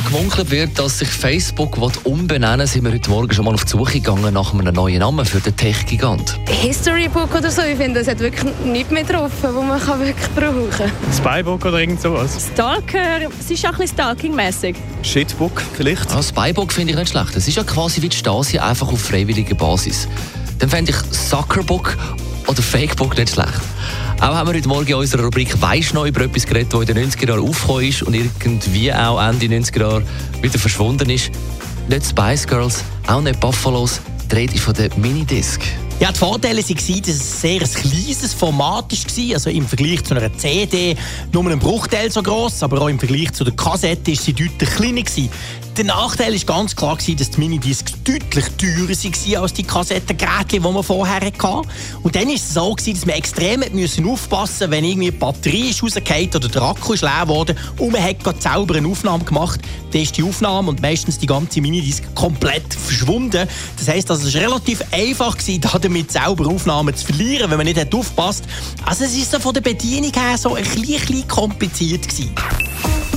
ja gemunkelt wird, dass sich Facebook umbenennen will, sind wir heute Morgen schon mal auf die Suche gegangen nach einem neuen Namen für den Tech-Gigant. Historybook oder so, ich finde, es hat wirklich nichts mehr drauf, wo man kann wirklich brauchen kann. Spybook oder irgend sowas. Stalker, es ist auch ein bisschen stalking-mässig. Shitbook vielleicht. Ah, Spybook finde ich nicht schlecht. Es ist ja quasi wie die Stasi, einfach auf freiwilliger Basis. Dann fände ich Suckerbook oder Fakebook nicht schlecht. Auch haben wir heute Morgen in unserer Rubrik «Weisst noch» über etwas geredet, das in den 90er Jahren aufgekommen ist und irgendwie auch Ende 90er Jahre wieder verschwunden ist. Nicht Spice Girls, auch nicht Buffalos, die Rede von der Minidisc. Ja, die Vorteile waren, dass es sehr ein kleines Format war. Also im Vergleich zu einer CD nur ein Bruchteil so gross, aber auch im Vergleich zu der Kassette war sie deutlich kleiner. Der Nachteil war ganz klar, dass die Minidiscs deutlich teurer waren als die Kassettengeräte, die man vorher hatte. Und dann war es so, dass wir extrem müssen aufpassen wenn irgendwie die Batterie ist rausgefallen oder der Akku ist leer geworden und man hat selber eine Aufnahme gemacht, dann ist die Aufnahme und meistens die ganze Minidisc komplett verschwunden. Das heisst, also, es war relativ einfach, damit selber Aufnahmen zu verlieren, wenn man nicht aufpasst. Also es ist so von der Bedienung her so ein bisschen kompliziert gewesen.